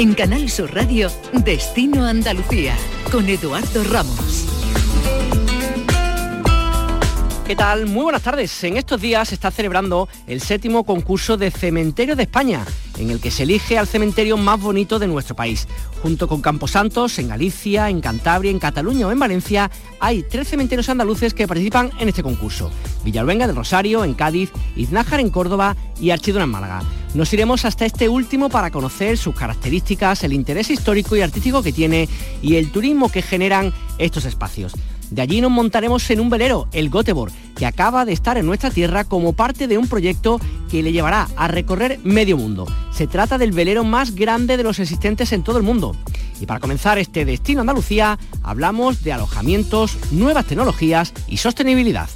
En Canal Sur Radio, Destino Andalucía, con Eduardo Ramos. ¿Qué tal? Muy buenas tardes. En estos días se está celebrando el séptimo concurso de Cementerio de España, en el que se elige al cementerio más bonito de nuestro país. Junto con Camposantos, en Galicia, en Cantabria, en Cataluña o en Valencia, hay tres cementerios andaluces que participan en este concurso. Villalbenga del Rosario, en Cádiz, Iznájar en Córdoba y Archidona en Málaga. Nos iremos hasta este último para conocer sus características, el interés histórico y artístico que tiene y el turismo que generan estos espacios. De allí nos montaremos en un velero, el Göteborg, que acaba de estar en nuestra tierra como parte de un proyecto que le llevará a recorrer medio mundo. Se trata del velero más grande de los existentes en todo el mundo. Y para comenzar este destino Andalucía, hablamos de alojamientos, nuevas tecnologías y sostenibilidad.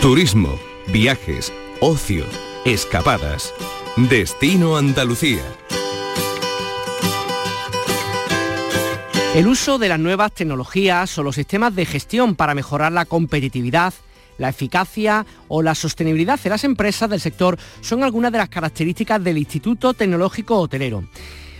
Turismo, viajes, ocio, escapadas. Destino Andalucía. El uso de las nuevas tecnologías o los sistemas de gestión para mejorar la competitividad, la eficacia o la sostenibilidad de las empresas del sector son algunas de las características del Instituto Tecnológico Hotelero.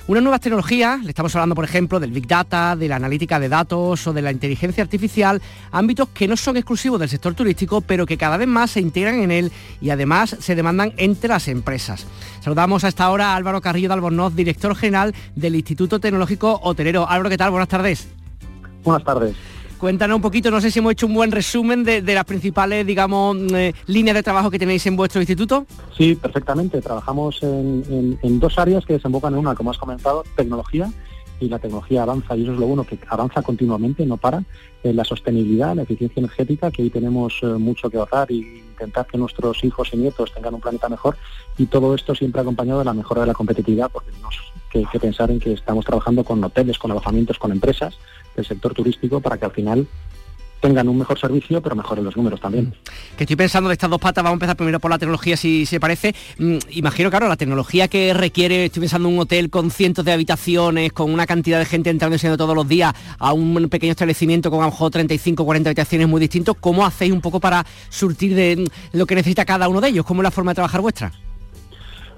Unas nuevas tecnologías, le estamos hablando por ejemplo del Big Data, de la analítica de datos o de la inteligencia artificial, ámbitos que no son exclusivos del sector turístico, pero que cada vez más se integran en él y además se demandan entre las empresas. Saludamos a esta hora a Álvaro Carrillo de Albornoz, director general del Instituto Tecnológico Hotelero. Álvaro, ¿qué tal? Buenas tardes. Buenas tardes. Cuéntanos un poquito, no sé si hemos hecho un buen resumen de, las principales, digamos, eh, líneas de trabajo que tenéis en vuestro instituto. Sí, perfectamente. Trabajamos en, dos áreas que desembocan en una, como has comentado, tecnología y la tecnología avanza y eso es lo bueno, que avanza continuamente, no para. en la sostenibilidad, la eficiencia energética, que hoy tenemos eh, mucho que ahorrar y intentar que nuestros hijos y nietos tengan un planeta mejor y todo esto siempre acompañado de la mejora de la competitividad, porque tenemos que, que pensar en que estamos trabajando con hoteles, con alojamientos, con empresas del sector turístico para que al final tengan un mejor servicio, pero mejoren los números también. Que estoy pensando de estas dos patas, vamos a empezar primero por la tecnología, si se parece. Mm, imagino, claro, la tecnología que requiere, estoy pensando en un hotel con cientos de habitaciones, con una cantidad de gente entrando y saliendo todos los días, a un pequeño establecimiento con a lo mejor 35, 40 habitaciones muy distintos, ¿cómo hacéis un poco para surtir de mm, lo que necesita cada uno de ellos? ¿Cómo es la forma de trabajar vuestra?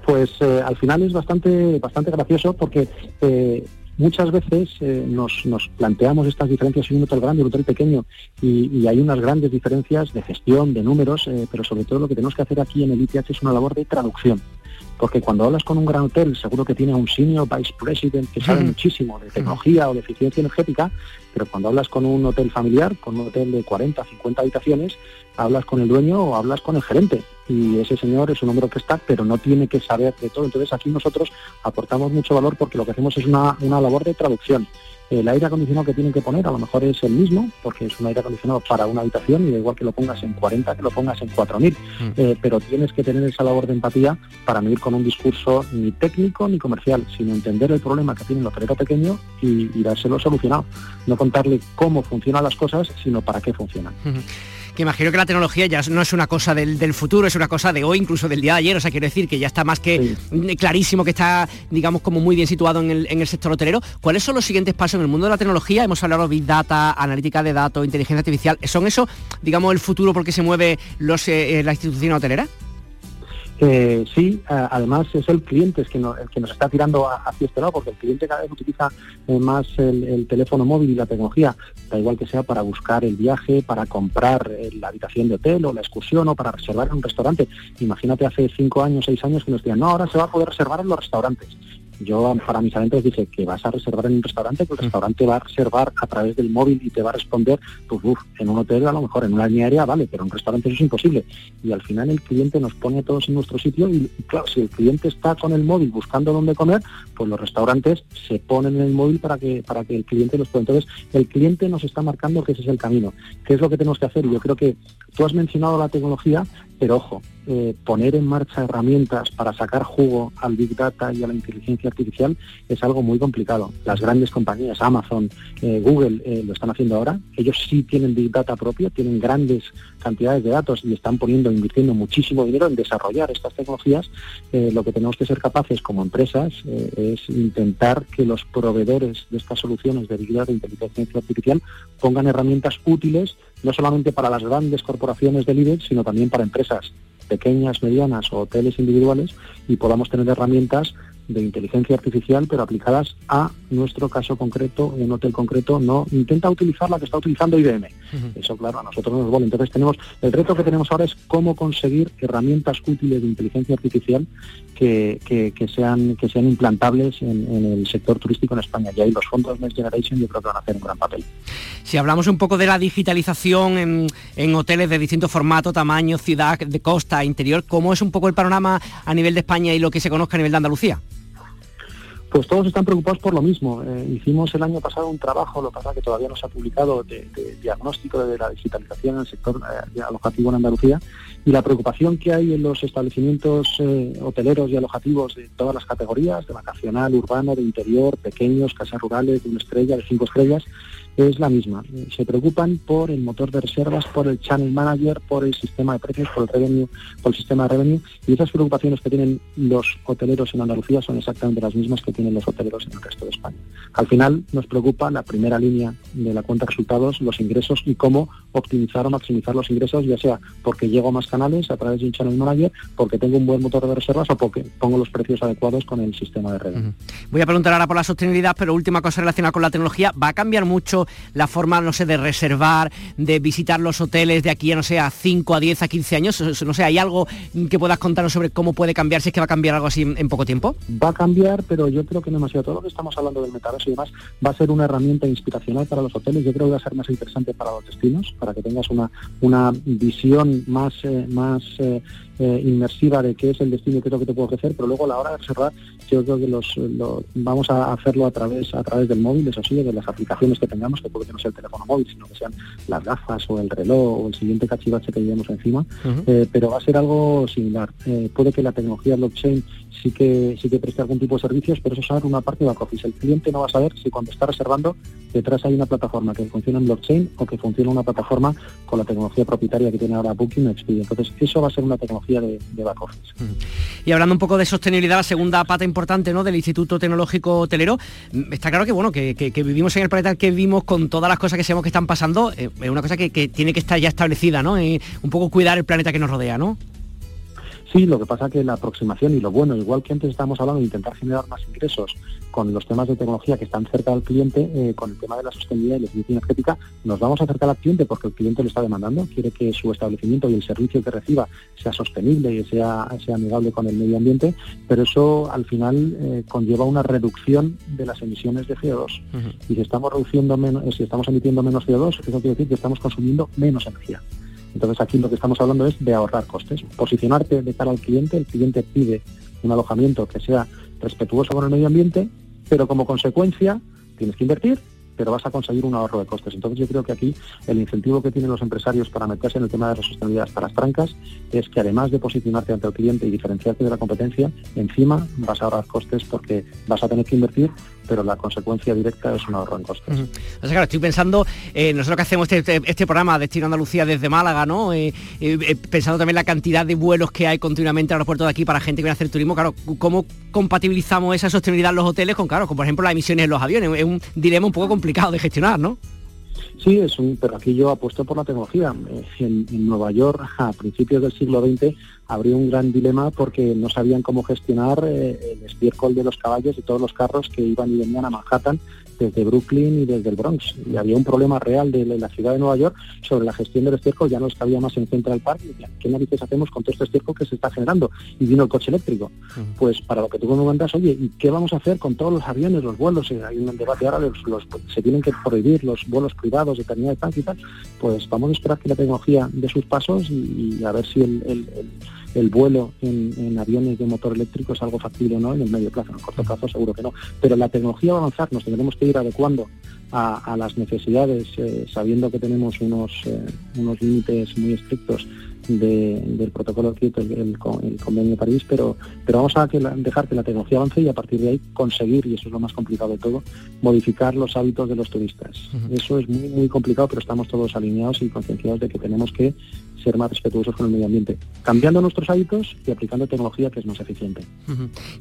Pues eh, al final es bastante, bastante gracioso porque eh, muchas veces eh, nos, planteamos estas diferencias en un hotel grande y un hotel pequeño y, hay unas grandes diferencias de gestión, de números, eh, pero sobre todo lo que tenemos que hacer aquí en el ITH es una labor de traducción. Porque cuando hablas con un gran hotel, seguro que tiene un senior vice president que sabe muchísimo de tecnología o de eficiencia energética, pero cuando hablas con un hotel familiar, con un hotel de 40, 50 habitaciones, hablas con el dueño o hablas con el gerente. Y ese señor es un hombre que está, pero no tiene que saber de todo. Entonces aquí nosotros aportamos mucho valor porque lo que hacemos es una, una labor de traducción el aire acondicionado que tienen que poner a lo mejor es el mismo, porque es un aire acondicionado para una habitación y da igual que lo pongas en 40 que lo pongas en 4.000, mm. eh, pero tienes que tener esa labor de empatía para no ir con un discurso ni técnico ni comercial, sino entender el problema que tiene el hotelero pequeño y, dárselo solucionado. No contarle cómo funcionan las cosas, sino para qué funcionan que imagino que la tecnología ya no es una cosa del, futuro, es una cosa de hoy, incluso del día de ayer, o sea, quiero decir que ya está más que clarísimo que está, digamos, como muy bien situado en el, sector hotelero. ¿Cuáles son los siguientes pasos en el mundo de la tecnología? Hemos hablado de Big Data, analítica de datos, inteligencia artificial. ¿Son eso, digamos, el futuro porque se mueve los, eh, eh, la institución hotelera? Eh, sí, además es el cliente el que nos está tirando hacia este lado, porque el cliente cada vez utiliza eh, más el, teléfono móvil y la tecnología, da igual que sea para buscar el viaje, para comprar eh, la habitación de hotel o la excursión o para reservar en un restaurante. Imagínate hace cinco años, seis años que nos decían, no, ahora se va a poder reservar en los restaurantes yo para mis adentros dije que vas a reservar en un restaurante, que el restaurante va a reservar a través del móvil y te va a responder, pues uff, en un hotel a lo mejor, en una línea aérea vale, pero en un restaurante eso es imposible. Y al final el cliente nos pone a todos en nuestro sitio y, claro, si el cliente está con el móvil buscando dónde comer, pues los restaurantes se ponen en el móvil para que, para que el cliente los pueda. Entonces, el cliente nos está marcando que ese es el camino. ¿Qué es lo que tenemos que hacer? Yo creo que tú has mencionado la tecnología, pero ojo, eh, poner en marcha herramientas para sacar jugo al Big Data y a la inteligencia artificial es algo muy complicado. Las grandes compañías, Amazon, eh, Google, eh, lo están haciendo ahora. Ellos sí tienen Big Data propio, tienen grandes cantidades de datos y están poniendo, invirtiendo muchísimo dinero en desarrollar estas tecnologías. lo que tenemos que ser capaces como empresas es intentar que los proveedores de estas soluciones de Big Data e inteligencia artificial pongan herramientas útiles no solamente para las grandes corporaciones del IBEX, sino también para empresas pequeñas, medianas o hoteles individuales y podamos tener herramientas de inteligencia artificial, pero aplicadas a nuestro caso concreto, un hotel concreto, no intenta utilizar la que está utilizando IBM. Eso, claro, a nosotros nos vale. Entonces tenemos, el reto que tenemos ahora es cómo conseguir herramientas útiles de inteligencia artificial que, sean, que sean implantables en, el sector turístico en España. Y ahí los fondos Next Generation yo creo que van a hacer un gran papel. Si hablamos un poco de la digitalización en, en hoteles de distintos formatos, tamaño, ciudad, de costa, interior, ¿cómo es un poco el panorama a nivel de España y lo que se conozca a nivel de Andalucía? Pues todos están preocupados por lo mismo. Eh, hicimos el año pasado un trabajo, lo que pasa que todavía no se ha publicado, de, diagnóstico de la digitalización en el sector eh, alojativo en Andalucía y la preocupación que hay en los establecimientos eh, hoteleros y alojativos de todas las categorías, de vacacional, urbano, de interior, pequeños, casas rurales, de una estrella, de cinco estrellas, es la misma. Se preocupan por el motor de reservas, por el channel manager, por el sistema de precios, por el revenue, por el sistema de revenue. Y esas preocupaciones que tienen los hoteleros en Andalucía son exactamente las mismas que tienen los hoteleros en el resto de España. Al final nos preocupa la primera línea de la cuenta de resultados, los ingresos y cómo optimizar o maximizar los ingresos, ya sea porque llego a más canales a través de un channel manager, porque tengo un buen motor de reservas o porque pongo los precios adecuados con el sistema de revenue. Voy a preguntar ahora por la sostenibilidad, pero última cosa relacionada con la tecnología, ¿va a cambiar mucho la forma, no sé, de reservar, de visitar los hoteles de aquí a, no sé, a 5, a 10, a 15 años? No sé, ¿hay algo que puedas contarnos sobre cómo puede cambiar, si es que va a cambiar algo así en, poco tiempo? Va a cambiar, pero yo creo que no demasiado. Todo lo que estamos hablando del metaverso y demás va a ser una herramienta inspiracional para los hoteles. Yo creo que va a ser más interesante para los destinos, para que tengas una, una visión más, eh, más eh, eh, inmersiva de qué es el destino y qué es lo que te puedo ofrecer, pero luego a la hora de reservar yo creo que los, vamos a hacerlo a través a través del móvil, eso sí, de las aplicaciones que tengamos, que puede que no sea el teléfono móvil, sino que sean las gafas o el reloj o el siguiente cachivache que llevemos encima, eh, pero va a ser algo similar. Eh, puede que la tecnología blockchain sí que sí que preste algún tipo de servicios, pero eso es una parte de back office. El cliente no va a saber si cuando está reservando detrás hay una plataforma que funciona en blockchain o que funciona una plataforma con la tecnología propietaria que tiene ahora Booking o Expedia. Entonces, eso va a ser una tecnología de, back office. Y hablando un poco de sostenibilidad, la segunda pata importante ¿no? del Instituto Tecnológico Hotelero, mm, está claro que bueno, que, vivimos en el planeta que vivimos con todas las cosas que sabemos que están pasando, eh, es una cosa que, tiene que estar ya establecida, ¿no? Y un poco cuidar el planeta que nos rodea, ¿no? Sí, lo que pasa que la aproximación y lo bueno, igual que antes estábamos hablando de intentar generar más ingresos con los temas de tecnología que están cerca del cliente, eh, con el tema de la sostenibilidad y la eficiencia energética, nos vamos a acercar al cliente porque el cliente lo está demandando, quiere que su establecimiento y el servicio que reciba sea sostenible y sea, sea amigable con el medio ambiente, pero eso al final eh, conlleva una reducción de las emisiones de CO2. Y si estamos reduciendo menos, si estamos emitiendo menos CO2, eso quiere decir que estamos consumiendo menos energía. Entonces aquí lo que estamos hablando es de ahorrar costes, posicionarte de cara al cliente, el cliente pide un alojamiento que sea respetuoso con el medio ambiente, pero como consecuencia tienes que invertir, pero vas a conseguir un ahorro de costes. Entonces yo creo que aquí el incentivo que tienen los empresarios para meterse en el tema de la sostenibilidad hasta las trancas es que además de posicionarte ante el cliente y diferenciarte de la competencia, encima vas a ahorrar costes porque vas a tener que invertir pero la consecuencia directa es un ahorro en costes. claro, estoy pensando, eh, nosotros que hacemos este, este, este, programa Destino Andalucía desde Málaga, ¿no? Eh, eh, pensando también la cantidad de vuelos que hay continuamente al aeropuerto de aquí para gente que viene a hacer turismo, claro, ¿cómo compatibilizamos esa sostenibilidad en los hoteles con, claro, con por ejemplo las emisiones en los aviones? Es un dilema un poco complicado de gestionar, ¿no? Sí, es un, pero apuesto por la tecnología. En, en, Nueva York, a principios del siglo XX, habría un gran dilema porque no sabían cómo gestionar eh, el estiércol de los caballos y todos los carros que iban y venían a Manhattan desde Brooklyn y desde el Bronx. Y había un problema real de la ciudad de Nueva York sobre la gestión del estiércol, ya no cabía más en Central Park. Y ¿Qué narices hacemos con todo este estiércol que se está generando? Y vino el coche eléctrico. Pues para lo que tú me mandas, oye, ¿y qué vamos a hacer con todos los aviones, los vuelos? Eh, hay un debate ahora, los, se tienen que prohibir los vuelos privados de terminal de y tal. Pues vamos a esperar que la tecnología dé sus pasos y, a ver si el el vuelo en, aviones de motor eléctrico es algo factible o no en el medio plazo, en el corto plazo seguro que no. Pero la tecnología va a avanzar, nos tendremos que ir adecuando a, las necesidades, eh, sabiendo que tenemos unos, eh, unos límites muy estrictos del protocolo Kyoto, el, el, convenio de París, pero, pero vamos a dejar que la tecnología avance y a partir de ahí conseguir, y eso es lo más complicado de todo, modificar los hábitos de los turistas. Eso es muy, muy complicado, pero estamos todos alineados y concienciados de que tenemos que ser más respetuosos con el medio ambiente, cambiando nuestros hábitos y aplicando tecnología que es más eficiente.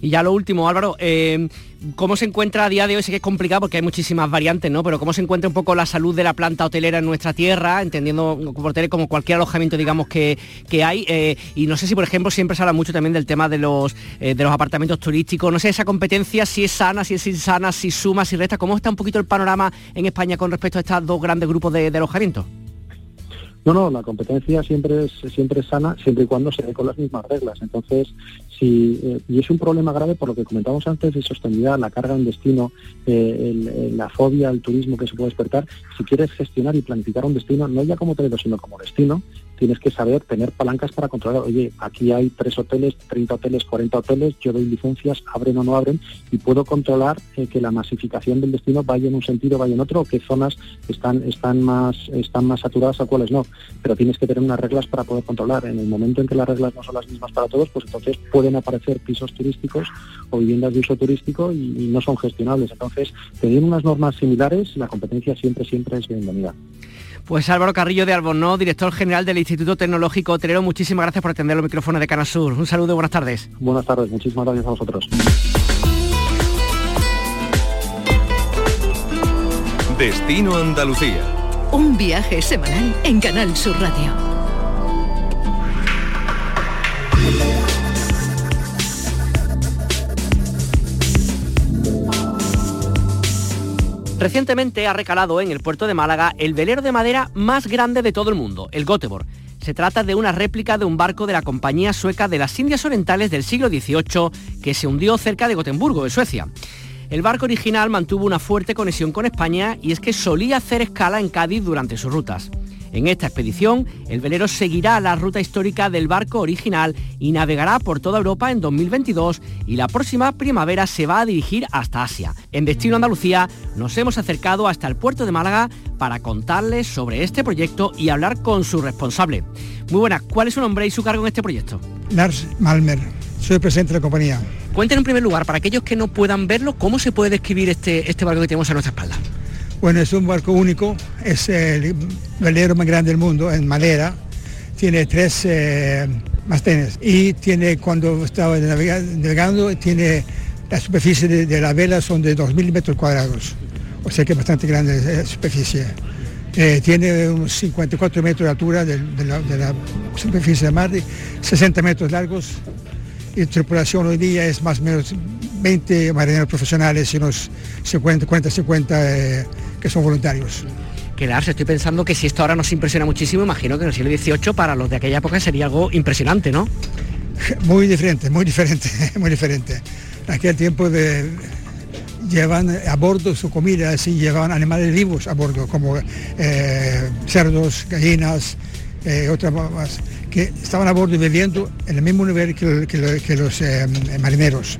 Y ya lo último, Álvaro, eh, ¿cómo se encuentra a día de hoy? Sé que es complicado porque hay muchísimas variantes, ¿no? Pero ¿cómo se encuentra un poco la salud de la planta hotelera en nuestra tierra, entendiendo como cualquier alojamiento, digamos, que, que hay? Eh, y no sé si, por ejemplo, siempre se habla mucho también del tema de los, eh, de los apartamentos turísticos, no sé, esa competencia, si es sana, si es insana, si suma, si resta, ¿cómo está un poquito el panorama en España con respecto a estos dos grandes grupos de, de alojamientos? No, no, la competencia siempre es, siempre sana, siempre y cuando se dé con las mismas reglas. Entonces, si, eh, y es un problema grave por lo que comentábamos antes de sostenibilidad, la carga en destino, eh, la fobia al turismo que se puede despertar. Si quieres gestionar y planificar un destino, no ya como hotelero, sino como destino, tienes que saber tener palancas para controlar, oye, aquí hay tres hoteles, 30 hoteles, 40 hoteles, yo doy licencias, abren o no abren, y puedo controlar eh, que la masificación del destino vaya en un sentido, vaya en otro, o qué zonas están, están, más, están más saturadas o cuáles no. Pero tienes que tener unas reglas para poder controlar. En el momento en que las reglas no son las mismas para todos, pues entonces pueden aparecer pisos turísticos o viviendas de uso turístico y, no son gestionables. Entonces, teniendo unas normas similares, la competencia siempre, siempre es bienvenida. Pues Álvaro Carrillo de Albornoz, director general del Instituto Tecnológico Hotelero, muchísimas gracias por atender los micrófonos de Canasur. Un saludo y buenas tardes. Buenas tardes, muchísimas gracias a vosotros. Destino Andalucía. Un viaje semanal en Canal Sur Radio. Recientemente ha recalado en el puerto de Málaga el velero de madera más grande de todo el mundo, el Göteborg. Se trata de una réplica de un barco de la compañía sueca de las Indias Orientales del siglo XVIII que se hundió cerca de Gotemburgo, en Suecia. El barco original mantuvo una fuerte conexión con España y es que solía hacer escala en Cádiz durante sus rutas. En esta expedición, el velero seguirá la ruta histórica del barco original y navegará por toda Europa en 2022 y la próxima primavera se va a dirigir hasta Asia. En Destino Andalucía nos hemos acercado hasta el puerto de Málaga para contarles sobre este proyecto y hablar con su responsable. Muy buenas, ¿cuál es su nombre y su cargo en este proyecto? Lars Malmer, soy presidente de la compañía. Cuéntenos en primer lugar, para aquellos que no puedan verlo, ¿cómo se puede describir este, este barco que tenemos a nuestra espalda? Bueno, es un barco único, es el velero más grande del mundo en madera, tiene tres eh, mastenes y tiene, cuando estaba navegando, tiene la superficie de, de, la vela son de 2.000 metros cuadrados, o sea que es bastante grande la superficie. Eh, tiene unos 54 metros de altura de, de, la, de, la, superficie de mar, 60 metros largos y tripulación hoy día es más o menos 20 marineros profesionales y unos 50, 40, 50 eh, que son voluntarios. Quedarse, estoy pensando que si esto ahora nos impresiona muchísimo, imagino que en el siglo XVIII para los de aquella época sería algo impresionante, ¿no? Muy diferente, muy diferente, muy diferente. En aquel tiempo de, llevan a bordo su comida, así llevaban animales vivos a bordo, como eh, cerdos, gallinas, eh, otras más, que estaban a bordo bebiendo en el mismo nivel que, que, que los eh, marineros.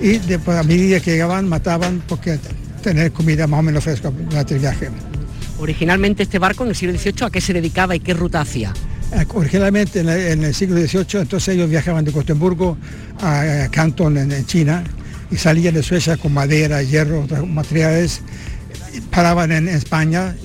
Y después, a medida que llegaban, mataban porque tener comida más o menos fresca durante el viaje. Originalmente este barco en el siglo XVIII, ¿a qué se dedicaba y qué ruta hacía? Originalmente en, el siglo XVIII, entonces ellos viajaban de Gotemburgo a, Canton, en, en China, y salían de Suecia con madera, hierro, otros materiales, paraban en España,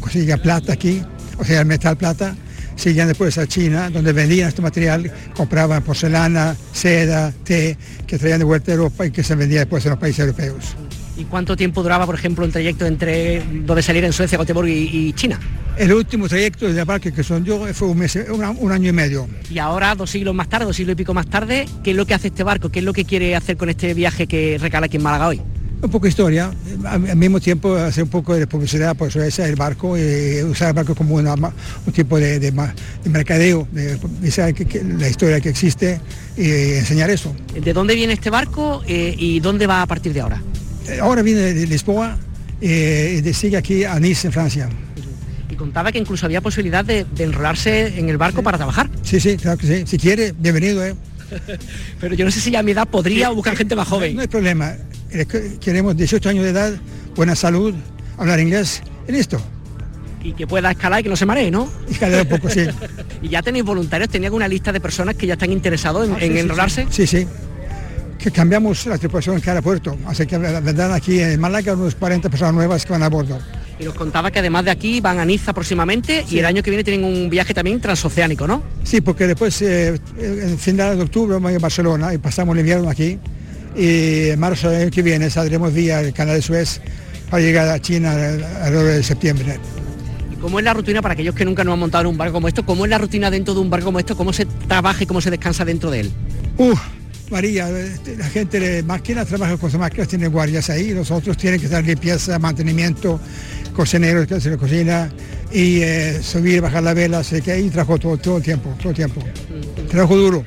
conseguían plata aquí, o sea, el metal plata, seguían después a China, donde vendían este material, compraban porcelana, seda, té, que traían de vuelta a Europa y que se vendía después en los países europeos. ¿Y cuánto tiempo duraba, por ejemplo, el trayecto entre donde salir en Suecia, Gotemburgo y, y, China? El último trayecto de barco que son yo fue un, mes, un, un, año y medio. Y ahora, dos siglos más tarde, dos siglos y pico más tarde, ¿qué es lo que hace este barco? ¿Qué es lo que quiere hacer con este viaje que recala aquí en Málaga hoy? Un poco de historia, al mismo tiempo hacer un poco de publicidad, por es el barco, y usar el barco como una, un tipo de, de, de mercadeo, de, la historia que existe y enseñar eso. ¿De dónde viene este barco eh, y dónde va a partir de ahora? Ahora viene de Lisboa eh, y sigue aquí a Nice, en Francia. Y contaba que incluso había posibilidad de, de enrolarse en el barco sí. para trabajar. Sí, sí, claro que sí. Si quiere, bienvenido. ¿eh? Pero yo no sé si a mi edad podría sí, buscar gente más joven. No hay problema. Queremos 18 años de edad, buena salud, hablar inglés y listo. Y que pueda escalar y que no se maree, ¿no? Escalar un poco, sí. ¿Y ya tenéis voluntarios? ¿Tenéis una lista de personas que ya están interesados en, ah, en enrolarse? Sí, sí. Que cambiamos la tripulación en cada puerto. Así que vendrán aquí en Málaga unos 40 personas nuevas que van a bordo. Y nos contaba que además de aquí van a Niza próximamente y el año que viene tienen un viaje también transoceánico, ¿no? Sí, porque después, eh, en finales de octubre, vamos a Barcelona y pasamos el invierno aquí. Y en marzo del año que viene saldremos vía el canal de Suez para llegar a China alrededor de septiembre. ¿Cómo es la rutina para aquellos que nunca nos han montado en un barco como esto? ¿Cómo es la rutina dentro de un barco como esto? ¿Cómo se trabaja y cómo se descansa dentro de él? Uh, María, la gente de máquinas trabaja con sus máquinas, tiene guardias ahí, los otros tienen que dar limpieza, mantenimiento, cocineros que hacen la cocina y eh, subir, bajar la vela, así que ahí trabajo todo, todo el tiempo, todo el tiempo. Trabajo duro.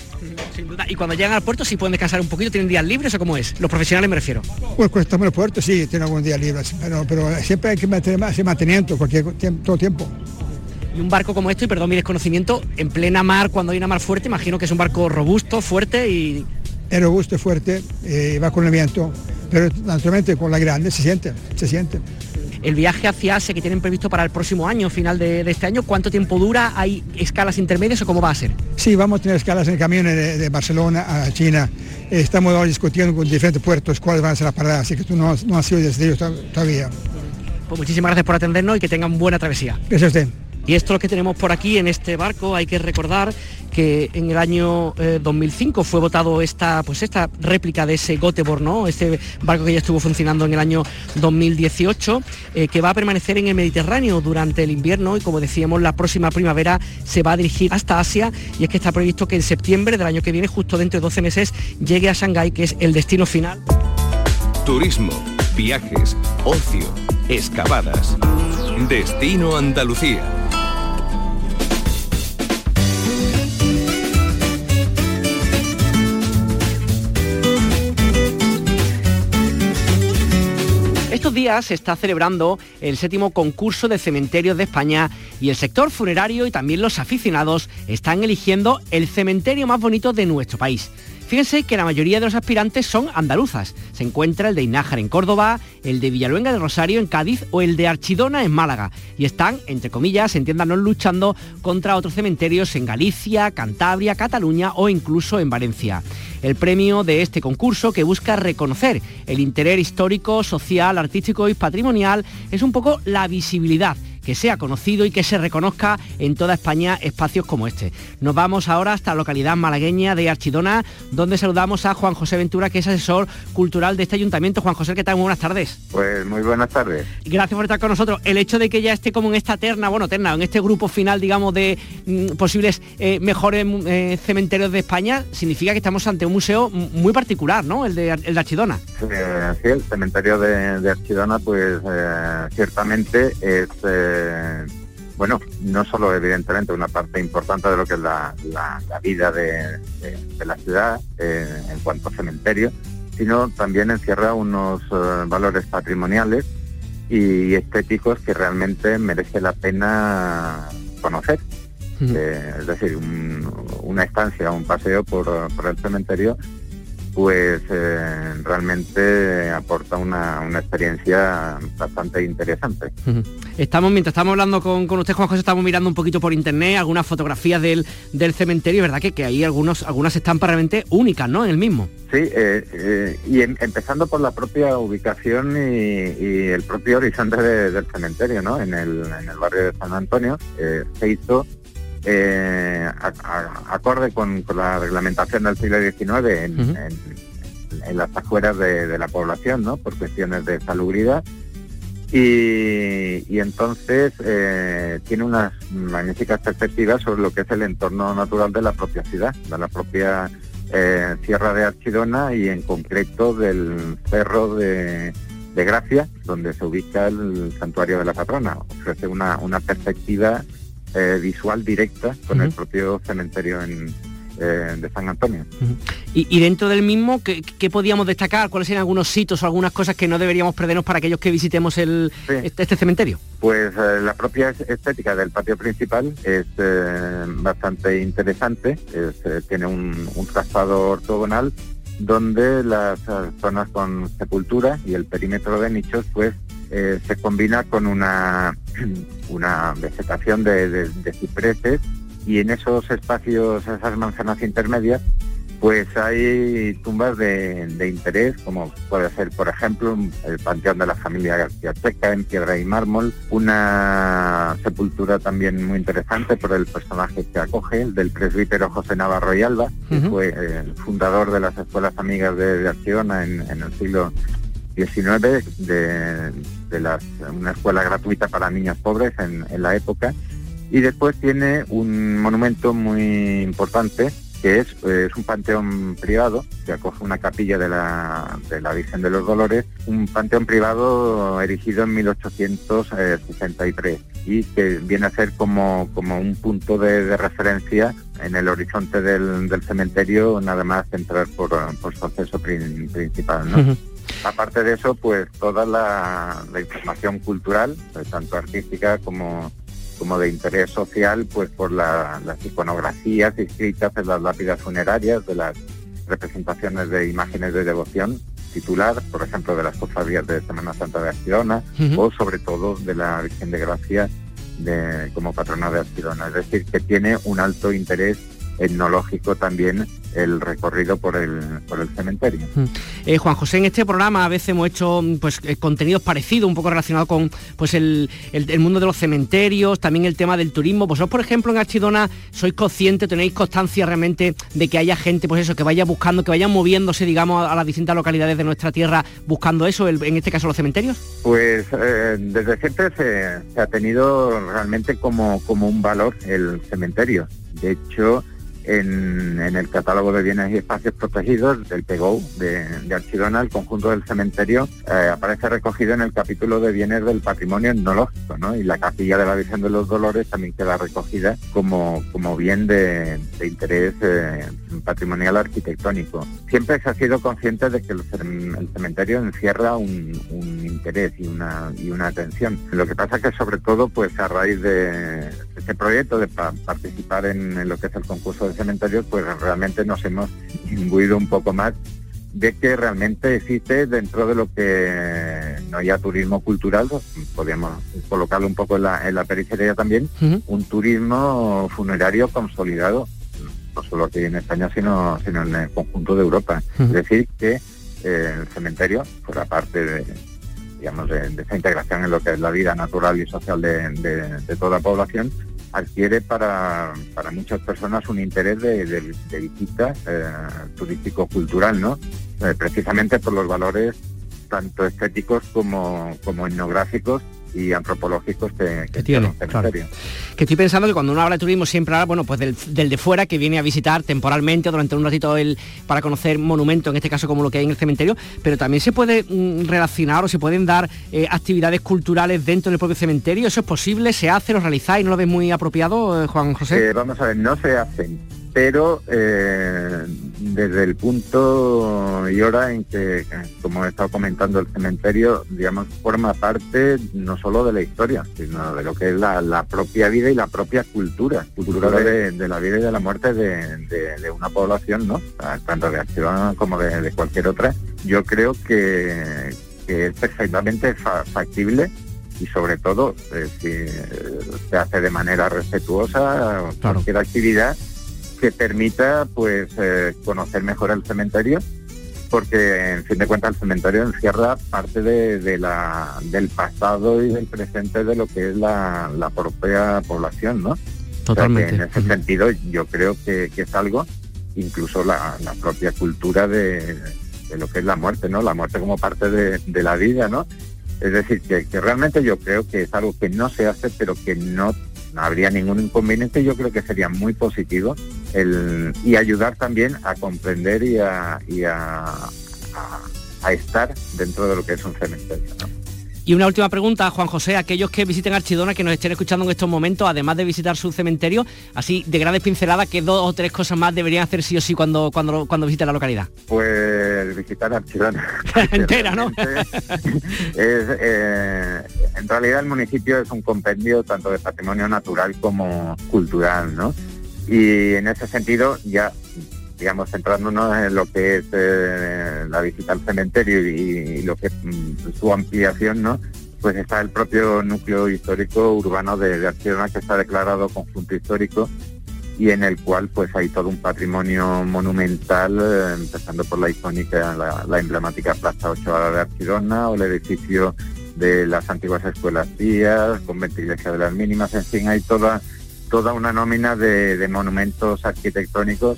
Sin duda. Y cuando llegan al puerto, si pueden descansar un poquito, tienen días libres o cómo es? Los profesionales me refiero. Pues cuando estamos en el puerto sí, tienen algún día libres, pero, pero siempre hay que mantener hacer mantenimiento cualquier tiempo, todo el tiempo. Y un barco como esto, y perdón mi desconocimiento, en plena mar, cuando hay una mar fuerte, imagino que es un barco robusto, fuerte y... Es robusto, fuerte, eh, va con el viento, pero naturalmente con la grande se siente, se siente. El viaje hacia Asia que tienen previsto para el próximo año, final de, de este año, ¿cuánto tiempo dura? ¿Hay escalas intermedias o cómo va a ser? Sí, vamos a tener escalas en camión de, de Barcelona a China. Estamos ahora discutiendo con diferentes puertos cuáles van a ser las paradas, así que tú no, has- no has sido decidido to- todavía. Pues muchísimas gracias por atendernos y que tengan buena travesía. Gracias a usted. Y esto es lo que tenemos por aquí en este barco. Hay que recordar que en el año eh, 2005 fue votado esta, pues esta réplica de ese Göteborg, ¿no? Este barco que ya estuvo funcionando en el año 2018, eh, que va a permanecer en el Mediterráneo durante el invierno y como decíamos la próxima primavera se va a dirigir hasta Asia y es que está previsto que en septiembre del año que viene, justo dentro de 12 meses, llegue a Shanghái, que es el destino final. Turismo, viajes, ocio, excavadas. Destino Andalucía. Estos días se está celebrando el séptimo concurso de cementerios de España y el sector funerario y también los aficionados están eligiendo el cementerio más bonito de nuestro país. Fíjense que la mayoría de los aspirantes son andaluzas. Se encuentra el de Inájar en Córdoba, el de Villaluenga de Rosario en Cádiz o el de Archidona en Málaga. Y están, entre comillas, entiéndanos, luchando contra otros cementerios en Galicia, Cantabria, Cataluña o incluso en Valencia. El premio de este concurso, que busca reconocer el interés histórico, social, artístico y patrimonial, es un poco la visibilidad que sea conocido y que se reconozca en toda España espacios como este. Nos vamos ahora hasta la localidad malagueña de Archidona, donde saludamos a Juan José Ventura, que es asesor cultural de este ayuntamiento. Juan José, ¿qué tal? Muy buenas tardes. Pues muy buenas tardes. Gracias por estar con nosotros. El hecho de que ya esté como en esta terna, bueno, terna, en este grupo final, digamos, de mm, posibles eh, mejores mm, eh, cementerios de España, significa que estamos ante un museo muy particular, ¿no? El de, Ar- el de Archidona. Eh, sí, el cementerio de, de Archidona, pues ciertamente es, eh, bueno, no solo evidentemente una parte importante de lo que es la, la- la vida de, de- de la ciudad eh, en cuanto a cementerio, sino también encierra unos eh, valores patrimoniales y estéticos que realmente merece la pena conocer. Es decir, un- una estancia, un paseo por, por el cementerio, pues eh, realmente aporta una, una experiencia bastante interesante. Estamos, mientras estamos hablando con, con usted, Juan José, estamos mirando un poquito por internet algunas fotografías del, del cementerio, ¿verdad? Que, que hay algunos, algunas estampas realmente únicas, ¿no? En el mismo. Sí, eh, eh, y em- empezando por la propia ubicación y, y el propio horizonte de- del cementerio, ¿no? En el, en el barrio de San Antonio se hizo eh, a- a- acorde con, con la reglamentación del siglo XIX en, Ujú. en- en las afueras de, de la población, ¿no? Por cuestiones de salubridad. Y, y entonces eh, tiene unas magníficas perspectivas sobre lo que es el entorno natural de la propia ciudad, de la propia eh, Sierra de Archidona y en concreto del Cerro de, de Gracia, donde se ubica el santuario de la patrona. Ofrece una, una perspectiva eh, visual directa con el propio cementerio en, eh, de San Antonio. Y, y dentro del mismo, ¿qué, qué podíamos destacar? ¿Cuáles serían algunos sitios o algunas cosas que no deberíamos perdernos para aquellos que visitemos el, Sí. este, este cementerio? Pues eh, la propia es- estética del patio principal es eh, bastante interesante, Es, tiene un, un trazado ortogonal donde las zonas con sepultura y el perímetro de nichos pues se combina con una, una vegetación de, de- de cipreses y en esos espacios, esas manzanas intermedias, Pues hay tumbas de, interés, como puede ser, por ejemplo, el Panteón de la familia García Checa en piedra y mármol, una sepultura también muy interesante por el personaje que acoge, el del presbítero José Navarro y Alba, que fue el fundador de las escuelas amigas de, Archidona en, el siglo XIX, de, una escuela gratuita para niños pobres en la época. Y después tiene un monumento muy importante que es, un panteón privado que acoge una capilla de la, de la Virgen de los Dolores, un panteón privado erigido en 1863 y que viene a ser como, como un punto de, referencia en el horizonte del, cementerio, nada más entrar por, por su acceso principal. Aparte de eso, pues toda la, la información cultural, pues, tanto artística como como de interés social, pues por las iconografías escritas en las lápidas funerarias, de las representaciones de imágenes de devoción titular, por ejemplo, de las cofradías de Semana Santa de Archidona, o sobre todo de la Virgen de Gracia de, como patrona de Archidona. Es decir, que tiene un alto interés etnológico también el recorrido por el, por el cementerio. Eh, Juan José, en este programa a veces hemos hecho pues, eh, contenidos parecidos, un poco relacionados con pues, el, mundo de los cementerios, también el tema del turismo. Vosotros, por ejemplo, en Archidona, ¿sois conscientes, tenéis constancia realmente de que haya gente, pues eso, que vaya buscando, que vaya moviéndose, digamos, a, las distintas localidades de nuestra tierra buscando eso, en este caso los cementerios? Pues eh, desde siempre se, ha tenido realmente como, como un valor el cementerio. De hecho, en, el catálogo de bienes y espacios protegidos del PEGO de, de Archidona, el conjunto del cementerio eh, aparece recogido en el capítulo de bienes del patrimonio etnológico, ¿no? Y la capilla de la Virgen de los Dolores también queda recogida como, como bien de, interés eh, patrimonial arquitectónico. Siempre se ha sido consciente de que el, cementerio encierra un, interés y una, y una atención. Lo que pasa que sobre todo, pues a raíz de este proyecto de participar en, en lo que es el concurso de cementerios, pues realmente nos hemos imbuido un poco más de que realmente existe dentro de lo que no haya turismo cultural, pues, podríamos colocarlo un poco en la, en la periferia también, un turismo funerario consolidado, no solo aquí en España, sino, sino en el conjunto de Europa. Es decir, que eh, el cementerio, por la parte de, digamos, de, esa integración en lo que es la vida natural y social de, de toda la población, adquiere para, para muchas personas un interés de, visita eh, turístico-cultural, ¿no? Eh, precisamente por los valores tanto estéticos como, como etnográficos y antropológicos que, tiene. Que estoy pensando que cuando uno habla de turismo siempre habla, bueno, pues del, de fuera que viene a visitar temporalmente durante un ratito el, para conocer monumentos, en este caso como lo que hay en el cementerio, pero también se puede mm, relacionar o se pueden dar eh, actividades culturales dentro del propio cementerio. ¿Eso es posible? ¿Se hace? ¿Lo realizáis? ¿No lo ves muy apropiado, eh, Juan José? Eh, vamos a ver, no se hacen pero eh, desde el punto y hora en que, como he estado comentando, el cementerio, digamos, forma parte no solo de la historia, sino de lo que es la, propia vida y la propia cultura, cultura de, la vida y de la muerte de, una población, ¿no? Tanto de acción como de, cualquier otra. Yo creo que, es perfectamente factible y sobre todo eh, si se hace de manera respetuosa cualquier actividad que permita pues eh, conocer mejor el cementerio porque en fin de cuentas el cementerio encierra parte de, la, del pasado y del presente de lo que es la, propia población, ¿no? Totalmente. en ese sentido yo creo que, es algo, incluso la, propia cultura de, lo que es la muerte, ¿no? La muerte como parte de, la vida, ¿no? Es decir, que, que realmente yo creo que es algo que no se hace, pero que no no habría ningún inconveniente, yo creo que sería muy positivo el, y ayudar también a comprender y a, a, estar dentro de lo que es un cementerio. Y una última pregunta, Juan José, aquellos que visiten Archidona, que nos estén escuchando en estos momentos, además de visitar su cementerio, así de grandes pinceladas, ¿qué dos o tres cosas más deberían hacer sí o sí cuando, cuando, cuando visiten la localidad? Pues visitar Archidona. Entera, ¿no? Eh, en realidad el municipio es un compendio tanto de patrimonio natural como cultural, ¿no? Y en ese sentido ya digamos, centrándonos en lo que es eh, la visita al cementerio y, lo que mm, su ampliación, ¿no? Pues está el propio núcleo histórico urbano de, de que está declarado conjunto histórico y en el cual pues hay todo un patrimonio monumental, eh, empezando por la icónica, la, emblemática Plaza 8 de Archidona o el edificio de las antiguas escuelas Díaz, Convento Iglesia de las Mínimas, en fin, hay toda, toda una nómina de, monumentos arquitectónicos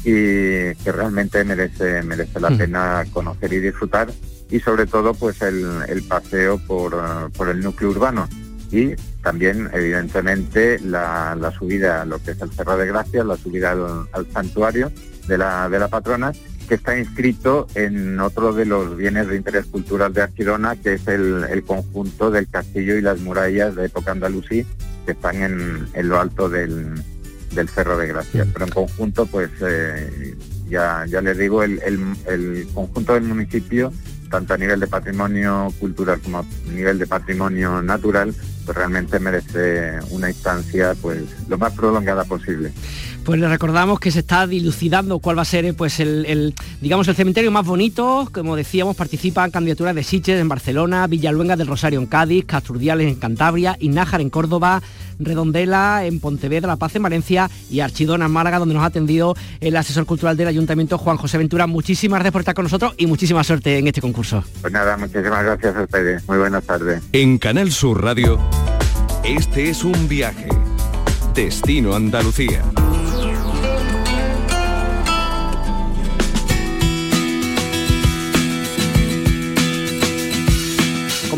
y que realmente merece, merece la mm. pena conocer y disfrutar y sobre todo pues el, paseo por, por el núcleo urbano y también evidentemente la, subida a lo que es el Cerro de Gracia, la subida al, santuario de la, de la patrona, que está inscrito en otro de los bienes de interés cultural de Archidona, que es el, conjunto del castillo y las murallas de época andalusí, que están en, lo alto del, Cerro de Gracia. Pero en conjunto, pues eh, ya, ya les digo, el, el conjunto del municipio tanto a nivel de patrimonio cultural como a nivel de patrimonio natural, pues realmente merece una instancia pues lo más prolongada posible. Pues le recordamos que se está dilucidando cuál va a ser eh, pues el, digamos el cementerio más bonito, como decíamos, participan candidaturas de Siches en Barcelona, Villaluenga del Rosario en Cádiz, Casturdiales en Cantabria, Inájar en Córdoba, Redondela en Pontevedra, La Paz en Valencia y Archidona en Málaga, donde nos ha atendido el asesor cultural del Ayuntamiento, Juan José Ventura. Muchísimas gracias por estar con nosotros y muchísima suerte en este concurso. Pues nada, muchísimas gracias a ustedes. Muy buenas tardes. En Canal Sur Radio, este es un viaje. Destino Andalucía.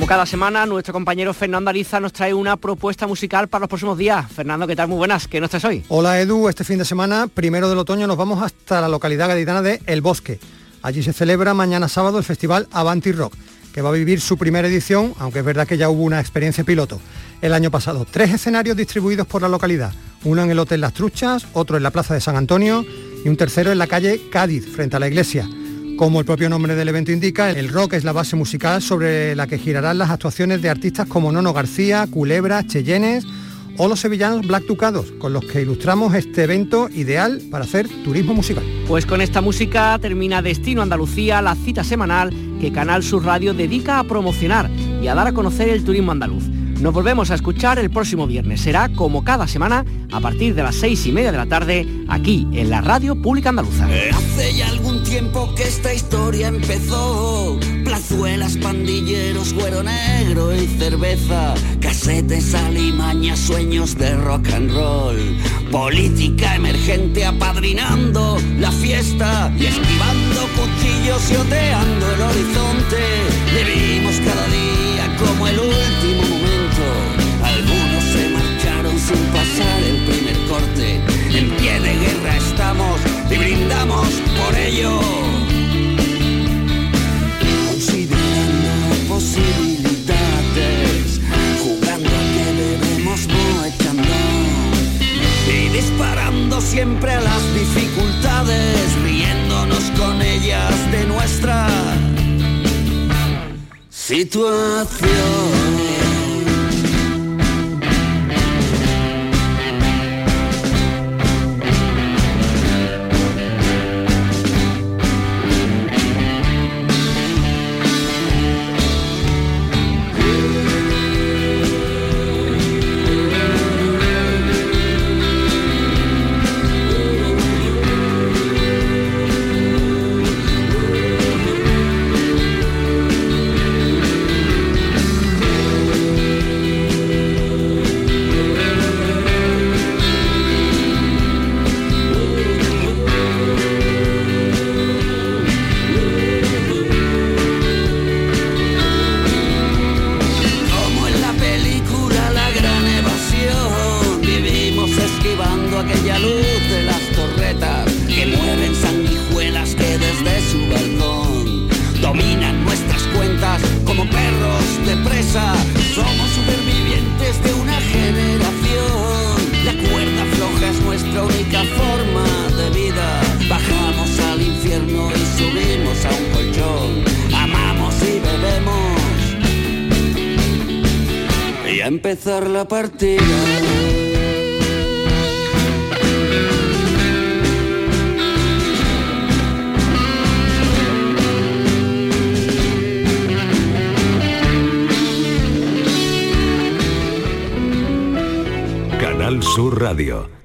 cada semana, nuestro compañero Fernando Ariza nos trae una propuesta musical para los próximos días. Fernando, ¿qué tal? Muy buenas, ¿qué nos traes hoy? Hola Edu, este fin de semana, primero del otoño, nos vamos hasta la localidad gaditana de El Bosque. Allí se celebra mañana sábado el festival Avanti Rock, que va a vivir su primera edición, aunque es verdad que ya hubo una experiencia piloto el año pasado. Tres escenarios distribuidos por la localidad, uno en el Hotel Las Truchas, otro en la Plaza de San Antonio y un tercero en la calle Cádiz, frente a la iglesia. Como el propio nombre del evento indica, el rock es la base musical sobre la que girarán las actuaciones de artistas como Nono García, Culebra, Cheyennes o los sevillanos Black Tucados, con los que ilustramos este evento ideal para hacer turismo musical. Pues con esta música termina Destino Andalucía, la cita semanal que Canal Sur Radio dedica a promocionar y a dar a conocer el turismo andaluz. Nos volvemos a escuchar el próximo viernes. Será como cada semana a partir de las seis y media de la tarde aquí en la Radio Pública Andaluza. Eh, hace ya algún tiempo que esta historia empezó. Plazuelas, pandilleros, güero negro y cerveza. Casetes, alimañas, sueños de rock and roll. Política emergente apadrinando la fiesta y esquivando cuchillos y oteando el horizonte. Pie de guerra estamos y brindamos por ello. Considerando posibilidades, jugando a que bebemos no. Y disparando siempre a las dificultades, riéndonos con ellas de nuestra situación. La partida. Canal Sur Radio